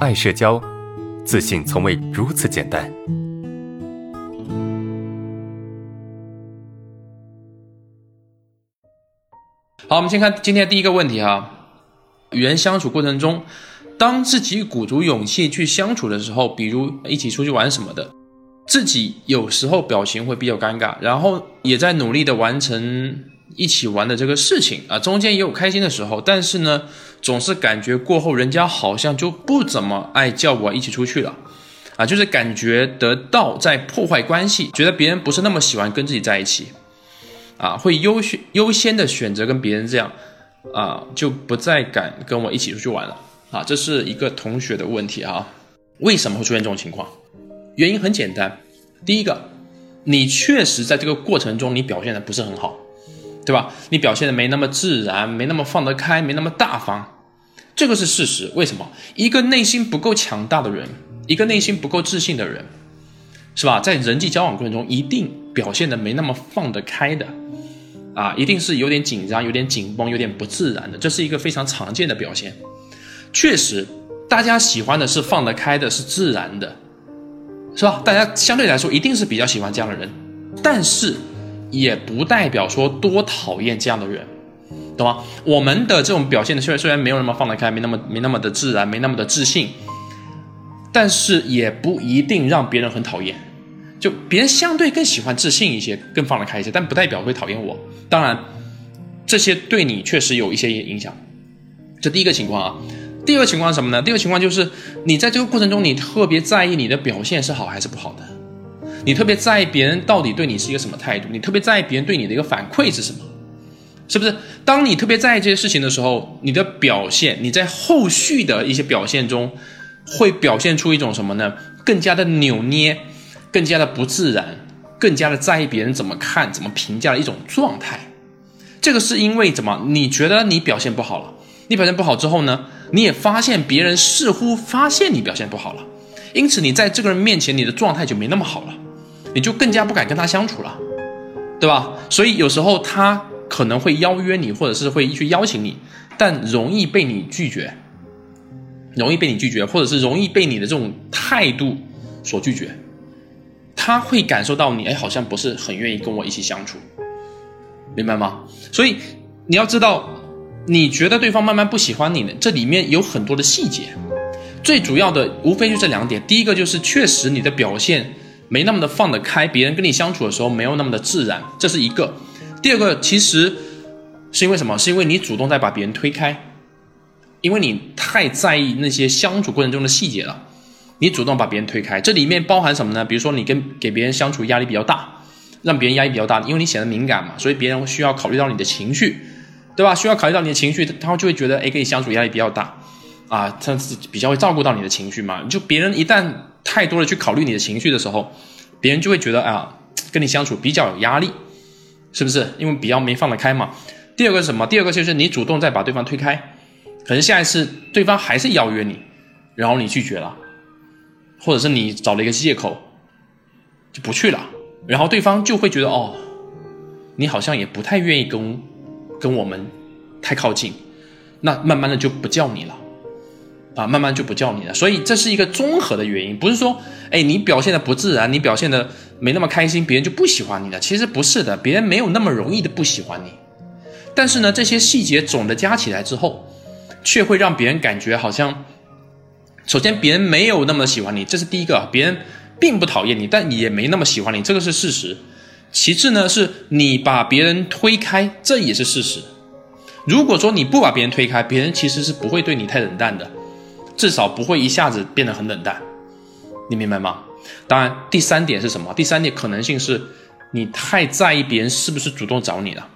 爱社交，自信从未如此简单。好，我们先看今天第一个问题哈。与人相处过程中，当自己鼓足勇气去相处的时候，比如一起出去玩什么的，自己有时候表情会比较尴尬，然后也在努力的完成一起玩的这个事情啊，中间也有开心的时候，但是呢，总是感觉过后人家好像就不怎么爱叫我一起出去了，啊，就是感觉得到在破坏关系，觉得别人不是那么喜欢跟自己在一起。啊，会优先优先的选择跟别人这样，啊，就不再敢跟我一起出去玩了啊，这是一个同学的问题啊。为什么会出现这种情况？原因很简单，第一个，你确实在这个过程中你表现的不是很好，对吧？你表现的没那么自然，没那么放得开，没那么大方，这个是事实。为什么？一个内心不够强大的人，一个内心不够自信的人，是吧？在人际交往过程中，一定表现的没那么放得开的。啊，一定是有点紧张，有点紧绷，有点不自然的，这是一个非常常见的表现。确实，大家喜欢的是放得开的，是自然的，是吧？大家相对来说一定是比较喜欢这样的人，但是也不代表说多讨厌这样的人，懂吗？我们的这种表现的虽然虽然没有那么放得开，没那么没那么的自然，没那么的自信，但是也不一定让别人很讨厌。就别人相对更喜欢自信一些，更放得开一些，但不代表会讨厌我。当然，这些对你确实有一些影响。这第一个情况啊，第二个情况是什么呢？第二个情况就是你在这个过程中，你特别在意你的表现是好还是不好的，你特别在意别人到底对你是一个什么态度，你特别在意别人对你的一个反馈是什么，是不是？当你特别在意这些事情的时候，你的表现，你在后续的一些表现中，会表现出一种什么呢？更加的扭捏。更加的不自然，更加的在意别人怎么看、怎么评价的一种状态。这个是因为怎么？你觉得你表现不好了，你表现不好之后呢？你也发现别人似乎发现你表现不好了，因此你在这个人面前，你的状态就没那么好了，你就更加不敢跟他相处了，对吧？所以有时候他可能会邀约你，或者是会去邀请你，但容易被你拒绝，容易被你拒绝，或者是容易被你的这种态度所拒绝。他会感受到你，哎，好像不是很愿意跟我一起相处，明白吗？所以你要知道，你觉得对方慢慢不喜欢你，这里面有很多的细节，最主要的无非就这两点。第一个就是确实你的表现没那么的放得开，别人跟你相处的时候没有那么的自然，这是一个。第二个其实是因为什么？是因为你主动在把别人推开，因为你太在意那些相处过程中的细节了。你主动把别人推开，这里面包含什么呢？比如说你跟给别人相处压力比较大，让别人压力比较大，因为你显得敏感嘛，所以别人需要考虑到你的情绪，对吧？需要考虑到你的情绪，他就会觉得，哎，跟你相处压力比较大，啊，他比较会照顾到你的情绪嘛。就别人一旦太多的去考虑你的情绪的时候，别人就会觉得，啊，跟你相处比较有压力，是不是？因为比较没放得开嘛。第二个是什么？第二个就是你主动再把对方推开，可能下一次对方还是邀约你，然后你拒绝了。或者是你找了一个借口，就不去了，然后对方就会觉得哦，你好像也不太愿意跟跟我们太靠近，那慢慢的就不叫你了，啊，慢慢就不叫你了。所以这是一个综合的原因，不是说哎你表现的不自然，你表现的没那么开心，别人就不喜欢你了。其实不是的，别人没有那么容易的不喜欢你，但是呢，这些细节总的加起来之后，却会让别人感觉好像。首先，别人没有那么喜欢你，这是第一个。别人并不讨厌你，但也没那么喜欢你，这个是事实。其次呢，是你把别人推开，这也是事实。如果说你不把别人推开，别人其实是不会对你太冷淡的，至少不会一下子变得很冷淡。你明白吗？当然，第三点是什么？第三点可能性是你太在意别人是不是主动找你了，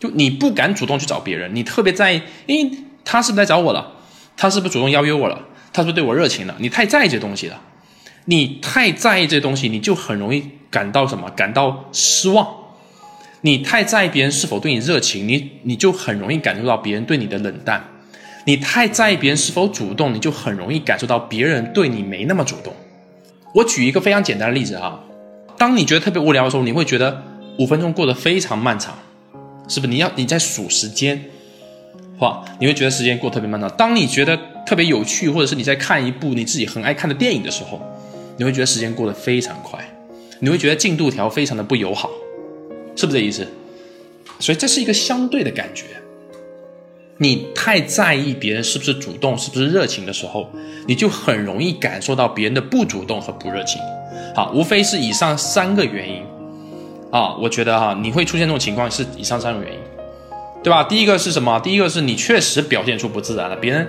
就你不敢主动去找别人，你特别在意，诶，他是不是来找我了？他是不是主动邀约我了？他是不是对我热情了，你太在意这东西了，你太在意这东西，你就很容易感到什么？感到失望。你太在意别人是否对你热情，你你就很容易感受到别人对你的冷淡。你太在意别人是否主动，你就很容易感受到别人对你没那么主动。我举一个非常简单的例子哈，当你觉得特别无聊的时候，你会觉得五分钟过得非常漫长，是不是？你要你在数时间，哇，你会觉得时间过特别漫长。当你觉得特别有趣，或者是你在看一部你自己很爱看的电影的时候，你会觉得时间过得非常快，你会觉得进度条非常的不友好，是不是这意思？所以这是一个相对的感觉。你太在意别人是不是主动、是不是热情的时候，你就很容易感受到别人的不主动和不热情。好，无非是以上三个原因啊，我觉得哈，你会出现这种情况是以上三个原因，对吧？第一个是什么？第一个是你确实表现出不自然了，别人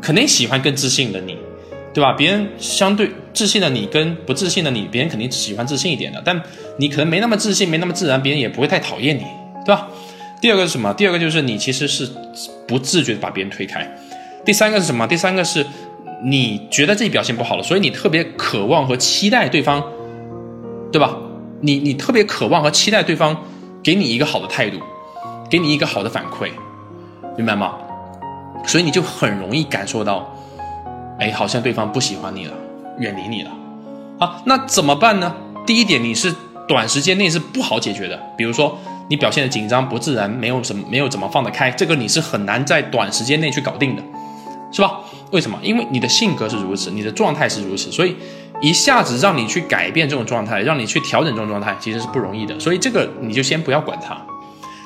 肯定喜欢更自信的你，对吧？别人相对自信的你跟不自信的你，别人肯定喜欢自信一点的，但你可能没那么自信，没那么自然，别人也不会太讨厌你，对吧？第二个是什么？第二个就是你其实是不自觉的把别人推开。第三个是什么？第三个是你觉得自己表现不好了，所以你特别渴望和期待对方，对吧？你你特别渴望和期待对方给你一个好的态度，给你一个好的反馈，明白吗？所以你就很容易感受到，哎，好像对方不喜欢你了，远离你了。好，那怎么办呢？第一点，你是短时间内是不好解决的，比如说。你表现的紧张不自然，没有什么没有怎么放得开，这个你是很难在短时间内去搞定的，是吧？为什么？因为你的性格是如此，你的状态是如此，所以一下子让你去改变这种状态，让你去调整这种状态，其实是不容易的。所以这个你就先不要管它，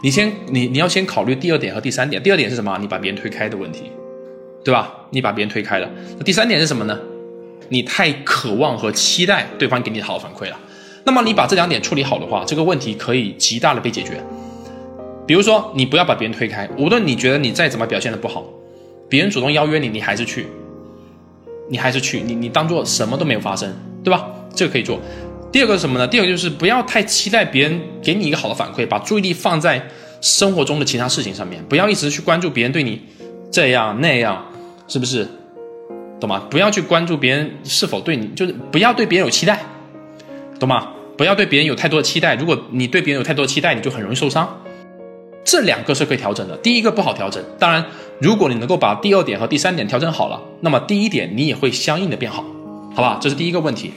你先你你要先考虑第二点和第三点。第二点是什么？你把别人推开的问题，对吧？你把别人推开了。那第三点是什么呢？你太渴望和期待对方给你好的反馈了。那么你把这两点处理好的话，这个问题可以极大的被解决。比如说，你不要把别人推开，无论你觉得你再怎么表现的不好，别人主动邀约你，你还是去，你还是去，你你当做什么都没有发生，对吧？这个可以做。第二个是什么呢？第二个就是不要太期待别人给你一个好的反馈，把注意力放在生活中的其他事情上面，不要一直去关注别人对你这样那样，是不是？懂吗？不要去关注别人是否对你，就是不要对别人有期待，懂吗？不要对别人有太多的期待，如果你对别人有太多的期待，你就很容易受伤。这两个是可以调整的，第一个不好调整。当然，如果你能够把第二点和第三点调整好了，那么第一点你也会相应的变好，好吧？这是第一个问题。